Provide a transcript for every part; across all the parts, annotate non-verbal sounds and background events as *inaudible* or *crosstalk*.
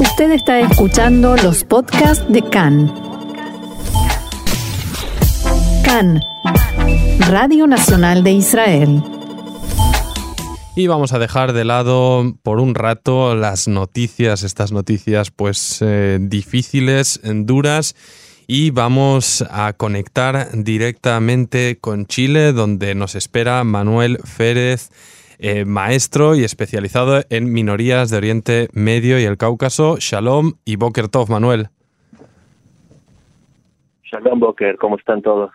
Usted está escuchando los podcasts de CAN. CAN, Radio Nacional de Israel. Y vamos a dejar de lado por un rato las noticias, estas noticias pues eh, difíciles, duras y vamos a conectar directamente con Chile, donde nos espera Manuel Férez, eh, maestro y especializado en minorías de Oriente Medio y el Cáucaso. Shalom y Boker Tov, Manuel. Shalom, Boker, ¿cómo están todos?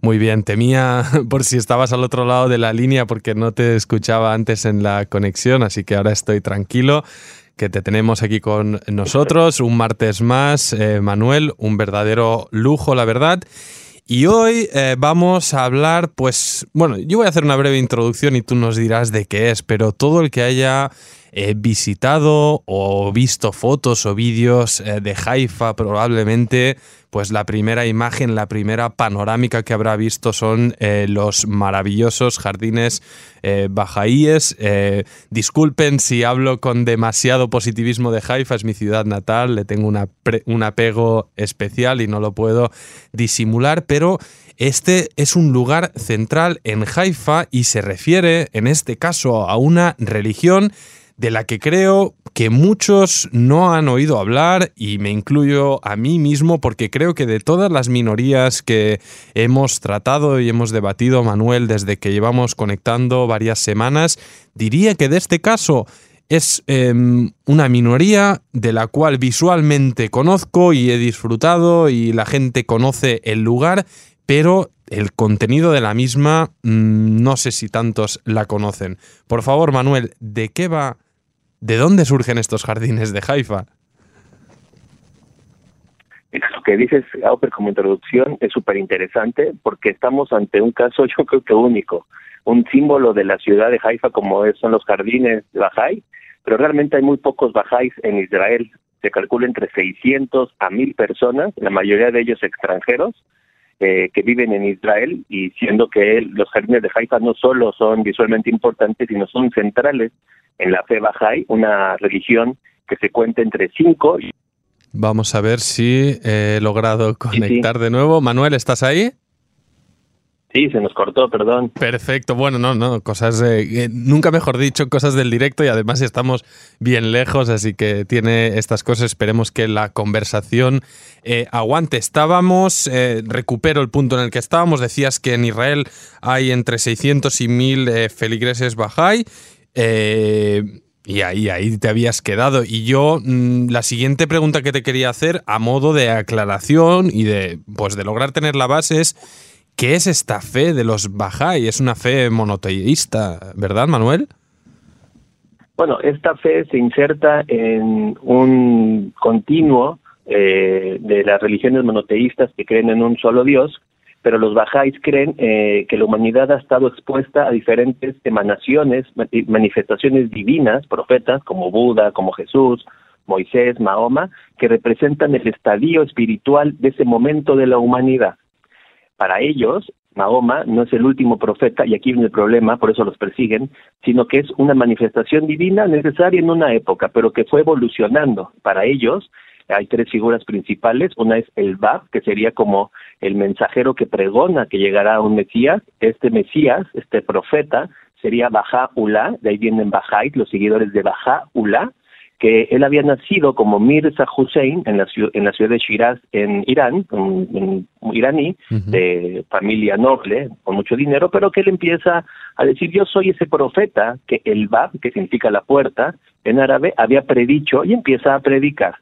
Muy bien, temía *laughs* por si estabas al otro lado de la línea porque no te escuchaba antes en la conexión, así que ahora estoy tranquilo que te tenemos aquí con nosotros un martes más, eh, Manuel, un verdadero lujo, la verdad. Y hoy eh, vamos a hablar, pues, bueno, yo voy a hacer una breve introducción y tú nos dirás de qué es, pero todo el que haya He visitado o visto fotos o vídeos eh, de Haifa probablemente pues la primera imagen, la primera panorámica que habrá visto son eh, los maravillosos jardines eh, bajaíes. disculpen si hablo con demasiado positivismo de Haifa, es mi ciudad natal, le tengo un apego especial y no lo puedo disimular, pero este es un lugar central en Haifa y se refiere en este caso a una religión de la que creo que muchos no han oído hablar y me incluyo a mí mismo porque creo que de todas las minorías que hemos tratado y hemos debatido, Manuel, desde que llevamos conectando varias semanas, diría que de este caso es em, una minoría de la cual visualmente conozco y he disfrutado y la gente conoce el lugar, pero el contenido de la misma mm, no sé si tantos la conocen. Por favor, Manuel, ¿de qué va ¿De dónde surgen estos jardines de Haifa? Lo que dices, Auper, como introducción es súper interesante porque estamos ante un caso *laughs* yo creo que único, un símbolo de la ciudad de Haifa como son los jardines de Bajai, pero realmente hay muy pocos Bajáis en Israel. Se calcula entre 600 a 1000 personas, la mayoría de ellos extranjeros, eh, que viven en Israel y siendo que los jardines de Haifa no solo son visualmente importantes, sino son centrales en la fe Bahá'í, una religión que se cuenta entre cinco. Vamos a ver si he logrado conectar de nuevo. Manuel, ¿estás ahí? Sí, se nos cortó, perdón. Perfecto, bueno, no, no, cosas, eh, nunca mejor dicho, cosas del directo y además estamos bien lejos, así que tiene estas cosas, esperemos que la conversación eh, aguante. Estábamos, eh, recupero el punto en el que estábamos, decías que en Israel hay entre 600 y 1000 feligreses Bahá'í eh, y ahí, ahí te habías quedado. Y yo, mm, la siguiente pregunta que te quería hacer, a modo de aclaración y de, pues, de lograr tener la base, es ¿qué es esta fe de los Bahá'í? Es una fe monoteísta, ¿verdad, Manuel? Bueno, esta fe se inserta en un continuo eh, de las religiones monoteístas que creen en un solo Dios, pero los bajáis creen eh, que la humanidad ha estado expuesta a diferentes emanaciones, manifestaciones divinas, profetas como Buda, como Jesús, Moisés, Mahoma, que representan el estadio espiritual de ese momento de la humanidad. Para ellos, Mahoma no es el último profeta, y aquí viene el problema, por eso los persiguen, sino que es una manifestación divina necesaria en una época, pero que fue evolucionando. Para ellos, hay tres figuras principales. Una es el Bab, que sería como el mensajero que pregona que llegará un Mesías. Este Mesías, este profeta, sería Baja Ulá, de ahí vienen Bajait, los seguidores de Baja Ulá, que él había nacido como Mirza Hussein en la, en la ciudad de Shiraz, en Irán, un, iraní, de familia noble, con mucho dinero, pero que él empieza a decir, yo soy ese profeta que el Bab, que significa la puerta, en árabe, había predicho y empieza a predicar.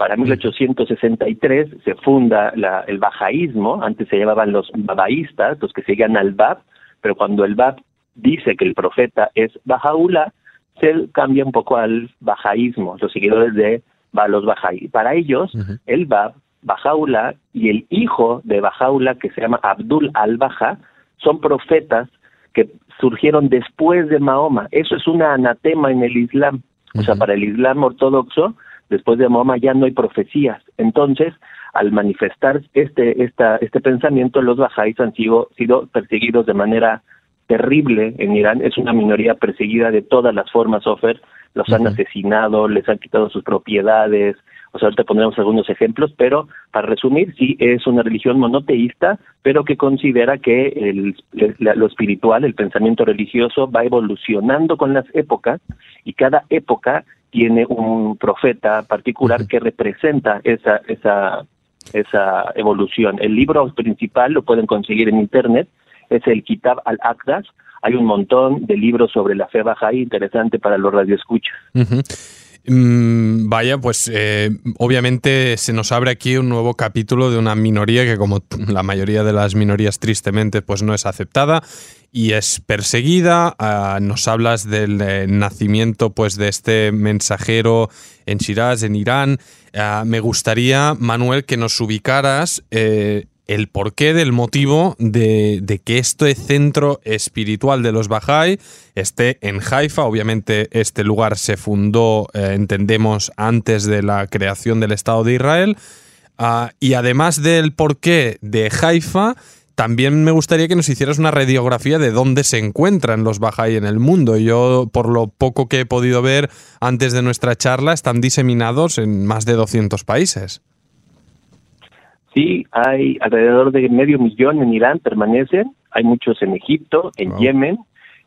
Para 1863 se funda el bajaísmo, antes se llamaban los babaístas, los que seguían al Bab, pero cuando el Bab dice que el profeta es Bajaula, se cambia un poco al bajaísmo, los seguidores de los bajaí. Para ellos, el Bab, Bajaula y el hijo de Bajaula, que se llama Abdul al-Baja, son profetas que surgieron después de Mahoma. Eso es una anatema en el Islam. O sea, para el Islam ortodoxo, después de Mahoma ya no hay profecías. Entonces, al manifestar este, esta, este pensamiento, los bajáis han sido, sido perseguidos de manera terrible en Irán. Es una minoría perseguida de todas las formas, Ofer, los han asesinado, les han quitado sus propiedades, o sea, ahorita pondremos algunos ejemplos, pero para resumir, sí es una religión monoteísta, pero que considera que el, lo espiritual, el pensamiento religioso va evolucionando con las épocas y cada época tiene un profeta particular que representa esa, esa, esa evolución. El libro principal lo pueden conseguir en internet, es el Kitab al-Aqdas. Hay un montón de libros sobre la fe baja y interesante para los radioescuchas. Mm, vaya, pues eh, obviamente se nos abre aquí un nuevo capítulo de una minoría que como la mayoría de las minorías tristemente pues no es aceptada y es perseguida. Ah, nos hablas del eh, nacimiento pues de este mensajero en Shiraz, en Irán. Ah, me gustaría, Manuel, que nos ubicaras eh, el porqué del motivo de, que este centro espiritual de los Bahá'í esté en Haifa. Obviamente este lugar se fundó, eh, entendemos, antes de la creación del Estado de Israel. Ah, y además del porqué de Haifa, también me gustaría que nos hicieras una radiografía de dónde se encuentran los Bahá'í en el mundo. Yo, por lo poco que he podido ver antes de nuestra charla, están diseminados en más de 200 países. Sí, hay alrededor de medio millón en Irán permanecen, hay muchos en Egipto, en Yemen,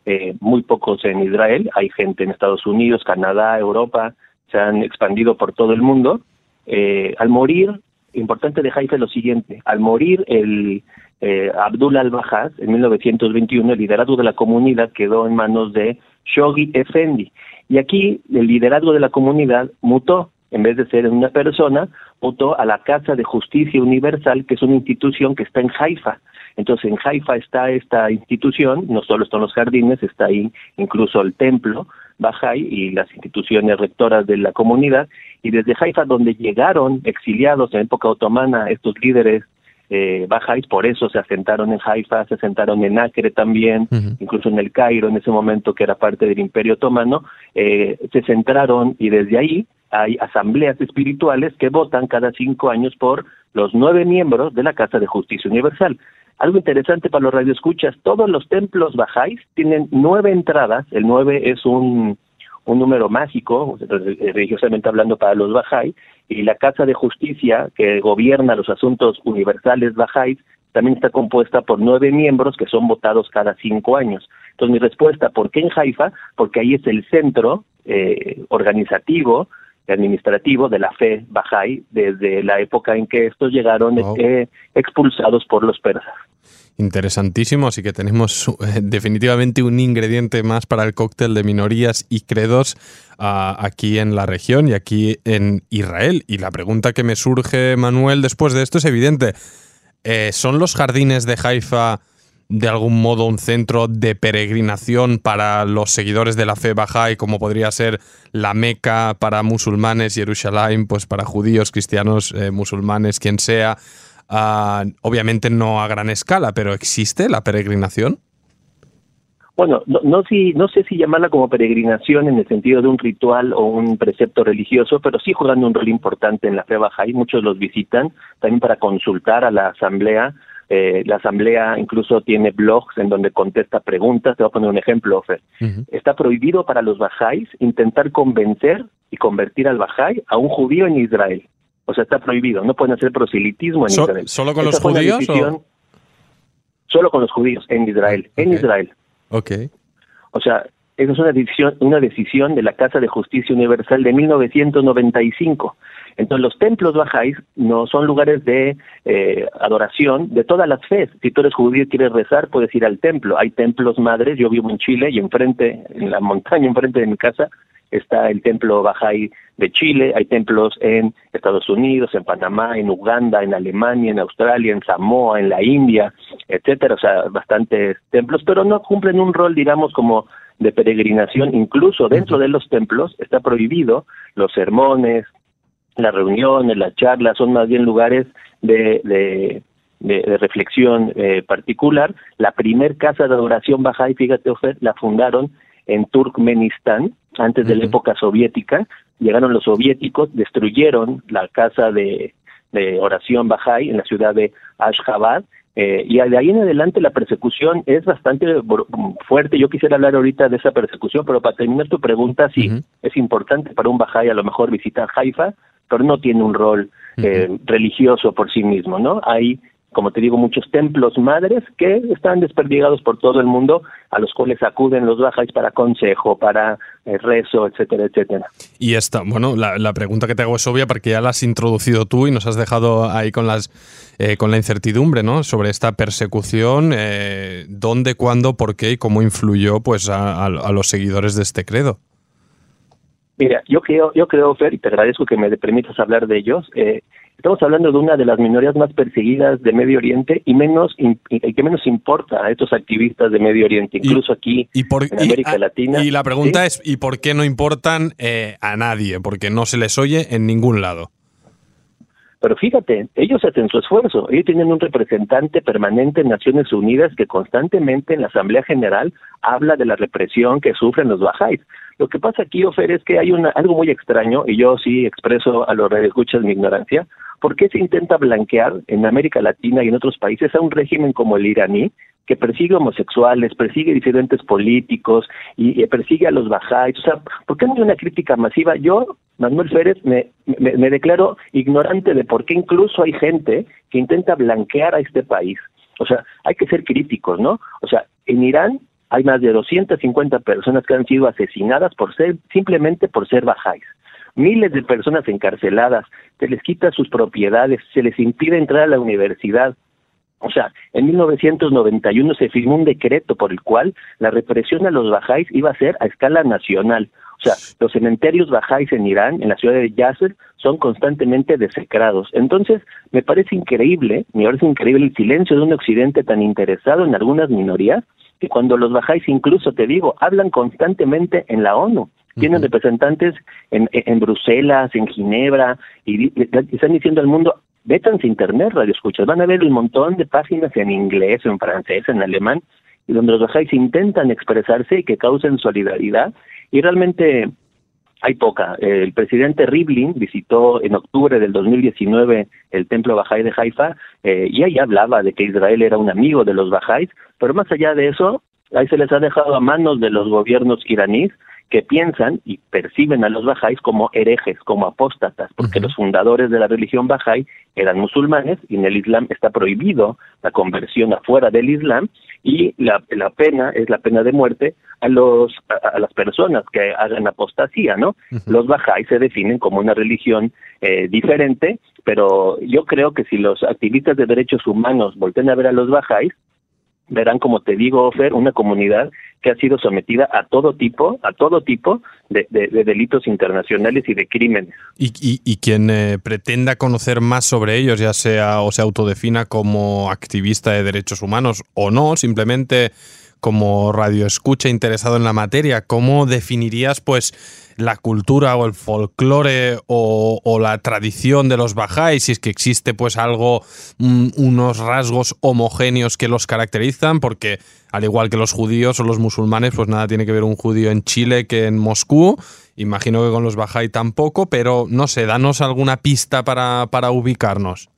eh, muy pocos en Israel, hay gente en Estados Unidos, Canadá, Europa, se han expandido por todo el mundo. Eh, al morir, importante de Haifa es lo siguiente, al morir el eh, Abdullah al-Bajaz en 1921, el liderazgo de la comunidad quedó en manos de Shoghi Effendi. Y aquí el liderazgo de la comunidad mutó, en vez de ser una persona, votó a la Casa de Justicia Universal, que es una institución que está en Haifa. Entonces, en Haifa está esta institución, no solo están los jardines, está ahí incluso el templo Bajai y las instituciones rectoras de la comunidad. Y desde Haifa, donde llegaron exiliados en época otomana estos líderes eh, por eso se asentaron en Haifa, se asentaron en Acre también, incluso en el Cairo en ese momento que era parte del Imperio Otomano, eh, se centraron y desde ahí hay asambleas espirituales que votan cada cinco años por los nueve miembros de la Casa de Justicia Universal. Algo interesante para los radioescuchas, todos los templos bajáis tienen nueve entradas, el nueve es un, un número mágico, religiosamente hablando para los bajáis, y la Casa de Justicia que gobierna los asuntos universales bajáis también está compuesta por nueve miembros que son votados cada cinco años. Entonces mi respuesta, ¿por qué en Haifa? Porque ahí es el centro eh, organizativo administrativo de la fe Bahá'í desde la época en que estos llegaron eh, expulsados por los persas. Interesantísimo, así que tenemos eh, definitivamente un ingrediente más para el cóctel de minorías y credos ah, aquí en la región y aquí en Israel. Y la pregunta que me surge, Manuel, después de esto es evidente. Eh, ¿Son los jardines de Haifa de algún modo un centro de peregrinación para los seguidores de la fe y como podría ser la Meca para musulmanes, Jerusalén, pues para judíos, cristianos, eh, musulmanes, quien sea. Ah, obviamente no a gran escala, pero ¿existe la peregrinación? Bueno, no, no, si, no sé si llamarla como peregrinación en el sentido de un ritual o un precepto religioso, pero sí jugando un rol importante en la fe y Muchos los visitan también para consultar a la asamblea eh, la asamblea incluso tiene blogs en donde contesta preguntas. Te voy a poner un ejemplo, Ofer. Está prohibido para los bajáis intentar convencer y convertir al bajáis a un judío en Israel. O sea, está prohibido. No pueden hacer proselitismo en Israel. ¿Solo con los judíos? Solo con los judíos en Israel. En Israel. Ok. O sea, esa es una decisión, una decisión de la Casa de Justicia Universal de 1995. Entonces los templos bajáis no son lugares de eh, adoración de todas las fes. Si tú eres judío y quieres rezar, puedes ir al templo. Hay templos madres, yo vivo en Chile y enfrente, en la montaña *laughs* enfrente de mi casa, está el templo Bahá'í de Chile, hay templos en Estados Unidos, en Panamá, en Uganda, en Alemania, en Australia, en Samoa, en la India, etcétera, o sea, bastantes templos, pero no cumplen un rol, digamos, como de peregrinación, incluso dentro de los templos está prohibido los sermones, las reuniones, las charlas, son más bien lugares de, de, de, reflexión eh, particular. La primer casa de adoración Bahá'í, fíjate, Ofer, la fundaron en Turkmenistán, antes de la época soviética. Llegaron los soviéticos, destruyeron la casa de, de oración Bahá'í en la ciudad de Ashgabat Eh, y de ahí en adelante la persecución es bastante fuerte. Yo quisiera hablar ahorita de esa persecución, pero para terminar tu pregunta, sí, es importante para un Bahá'í a lo mejor visitar Haifa, pero no tiene un rol eh, religioso por sí mismo, ¿no? Hay como te digo, muchos templos madres que están desperdigados por todo el mundo, a los cuales acuden los bajáis para consejo, para eh, rezo, etcétera, etcétera. Y esta, bueno, la, pregunta que te hago es obvia porque ya la has introducido tú y nos has dejado ahí con las eh, con la incertidumbre, ¿no? Sobre esta persecución, eh, dónde, cuándo, por qué y cómo influyó, pues, a, los seguidores de este credo. Mira, yo creo, yo creo, Fer, y te agradezco que me permitas hablar de ellos. Eh, Estamos hablando de una de las minorías más perseguidas de Medio Oriente y menos y que menos importa a estos activistas de Medio Oriente, incluso aquí en América Latina. Y la pregunta es, ¿y por qué no importan eh, a nadie? Porque no se les oye en ningún lado. Pero fíjate, ellos hacen su esfuerzo. Ellos tienen un representante permanente en Naciones Unidas que constantemente en la Asamblea General habla de la represión que sufren los bajáis. Lo que pasa aquí, Ofer, es que hay una, algo muy extraño, y yo sí expreso a los escuchas mi ignorancia, ¿Por qué se intenta blanquear en América Latina y en otros países a un régimen como el iraní, que persigue homosexuales, persigue disidentes políticos y, persigue a los bajáis? O sea, ¿por qué no hay una crítica masiva? Yo, Manuel Férez, me, me declaro ignorante de por qué incluso hay gente que intenta blanquear a este país. O sea, hay que ser críticos, ¿no? O sea, en Irán hay más de 250 personas que han sido asesinadas por ser simplemente por ser bajáis miles de personas encarceladas, se les quita sus propiedades, se les impide entrar a la universidad. O sea, en 1991 se firmó un decreto por el cual la represión a los bajáis iba a ser a escala nacional. O sea, los cementerios bajáis en Irán, en la ciudad de Yasser, son constantemente desecrados. Entonces, me parece increíble, me parece increíble el silencio de un occidente tan interesado en algunas minorías, que cuando los bajáis incluso, te digo, hablan constantemente en la ONU. Tienen representantes en, en, Bruselas, en Ginebra, y, están diciendo al mundo, vétanse internet, radio escuchas, van a ver un montón de páginas en inglés, en francés, en alemán, y donde los bajáis intentan expresarse y que causen solidaridad, y realmente hay poca. El presidente Rivlin visitó en octubre del 2019 el templo Bahá'í de Haifa eh, y ahí hablaba de que Israel era un amigo de los Bahá'ís, pero más allá de eso, ahí se les ha dejado a manos de los gobiernos iraníes que piensan y perciben a los bajáis como herejes, como apóstatas, porque los fundadores de la religión bajáis eran musulmanes y en el Islam está prohibido la conversión afuera del Islam y la, la pena es la pena de muerte a los a, las personas que hagan apostasía, ¿no? Los bajáis se definen como una religión eh, diferente, pero yo creo que si los activistas de derechos humanos volten a ver a los bajáis, verán, como te digo, Fer, una comunidad que ha sido sometida a todo tipo, a todo tipo de, delitos internacionales y de crímenes. Y, y, quien eh, pretenda conocer más sobre ellos, ya sea o se autodefina como activista de derechos humanos o no, simplemente como radioescucha interesado en la materia, ¿cómo definirías pues la cultura o el folclore o, la tradición de los bajáis, si es que existe pues algo, mm, unos rasgos homogéneos que los caracterizan, porque al igual que los judíos o los musulmanes, pues nada tiene que ver un judío en Chile que en Moscú, imagino que con los bajáis tampoco, pero no sé, danos alguna pista para, para ubicarnos.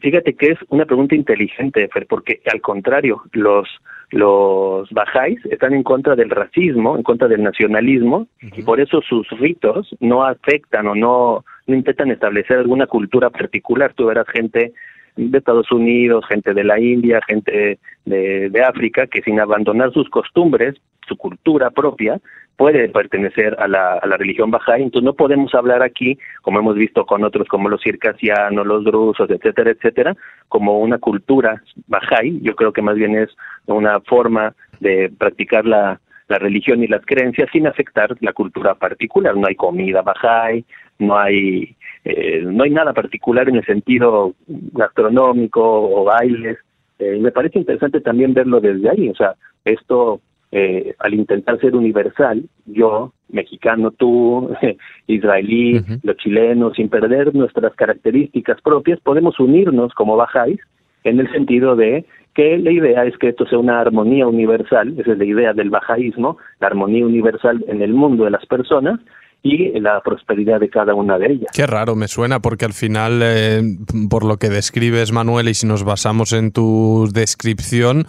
Fíjate que es una pregunta inteligente, Fer, porque al contrario, los los bajáis están en contra del racismo, en contra del nacionalismo, y por eso sus ritos no afectan o no, no intentan establecer alguna cultura particular. Tú verás gente de Estados Unidos, gente de la India, gente de, de África, que sin abandonar sus costumbres, su cultura propia, puede pertenecer a la, religión bajá'í, entonces no podemos hablar aquí, como hemos visto con otros como los circasianos, los drusos, etcétera, etcétera, como una cultura bajá'í, yo creo que más bien es una forma de practicar la, la religión y las creencias sin afectar la cultura particular, no hay comida bajá'í, no hay eh, no hay nada particular en el sentido gastronómico o bailes, eh, me parece interesante también verlo desde ahí, o sea, esto eh, al intentar ser universal, yo, mexicano, tú, *laughs* israelí, los chilenos, sin perder nuestras características propias, podemos unirnos como bajáis en el sentido de que la idea es que esto sea una armonía universal, esa es la idea del bajaísmo, la armonía universal en el mundo de las personas, y la prosperidad de cada una de ellas. Qué raro me suena, porque al final, eh, por lo que describes, Manuel, y si nos basamos en tu descripción,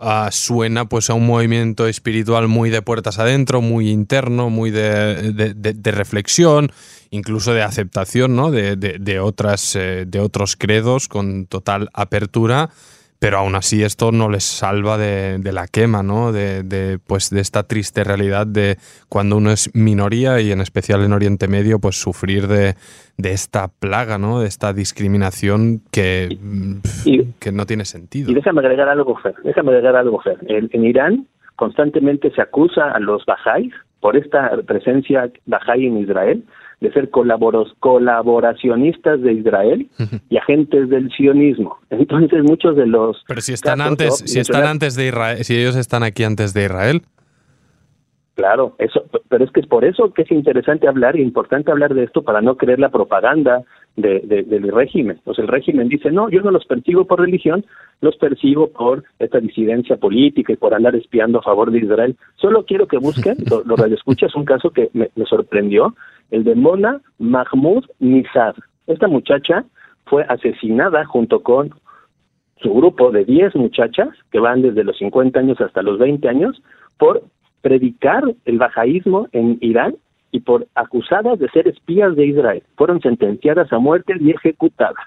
uh, suena pues a un movimiento espiritual muy de puertas adentro, muy interno, muy de, de, reflexión, incluso de aceptación ¿no? de, otras, eh, de otros credos con total apertura pero aún así esto no les salva de, la quema, ¿no? De, pues de esta triste realidad de cuando uno es minoría y en especial en Oriente Medio, pues sufrir de, esta plaga, ¿no? De esta discriminación que, que no tiene sentido. Y déjame agregar algo, Fer, déjame agregar algo, Fer. En, Irán constantemente se acusa a los bajáis por esta presencia bajáis en Israel de ser colaboros, colaboracionistas de Israel y agentes del sionismo. *laughs* Entonces muchos de los Pero si están antes, si están antes de Israel, si ellos están aquí antes de Israel. Claro, eso, pero es que es por eso que es interesante hablar y importante hablar de esto para no creer la propaganda de, del régimen. Pues el régimen dice, no, yo no los persigo por religión, los persigo por esta disidencia política y por andar espiando a favor de Israel. Solo quiero que busquen, *laughs* lo, lo es un caso que me, me sorprendió, el de Mona Mahmoud Nizar. Esta muchacha fue asesinada junto con su grupo de 10 muchachas, que van desde los 50 años hasta los 20 años, por predicar el bajaísmo en Irán y por acusadas de ser espías de Israel. Fueron sentenciadas a muerte y ejecutadas.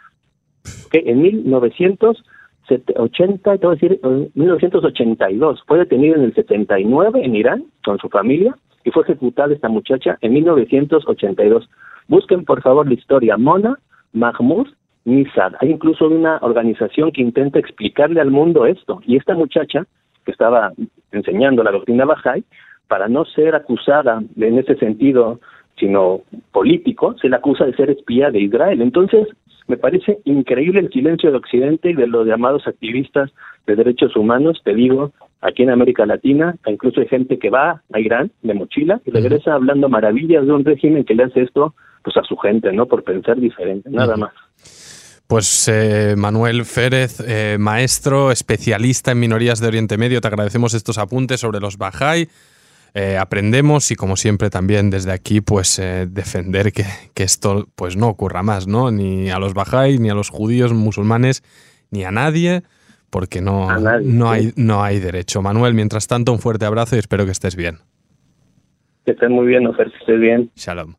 Que en 1980, te voy a decir, 1982, fue detenida en el 79 en Irán con su familia y fue ejecutada esta muchacha en 1982. Busquen por favor la historia Mona Mahmoud Nizar. Hay incluso una organización que intenta explicarle al mundo esto. Y esta muchacha, que estaba enseñando la doctrina Bahá'í, para no ser acusada en ese sentido, sino político, se la acusa de ser espía de Israel. Entonces, me parece increíble el silencio de Occidente y de los llamados activistas de derechos humanos, te digo, aquí en América Latina, incluso hay gente que va a Irán de mochila y regresa hablando maravillas de un régimen que le hace esto pues a su gente, ¿no? Por pensar diferente, nada más. Pues eh, Manuel Férez, eh, maestro, especialista en minorías de Oriente Medio, te agradecemos estos apuntes sobre los Bahá'í. Eh, aprendemos y como siempre también desde aquí pues defender que, que, esto pues no ocurra más, ¿no? Ni a los Bahá'í, ni a los judíos musulmanes, ni a nadie porque no, no, hay, no hay derecho. Manuel, mientras tanto, un fuerte abrazo y espero que estés bien. Que estés muy bien, Ofer, que estés bien. Shalom.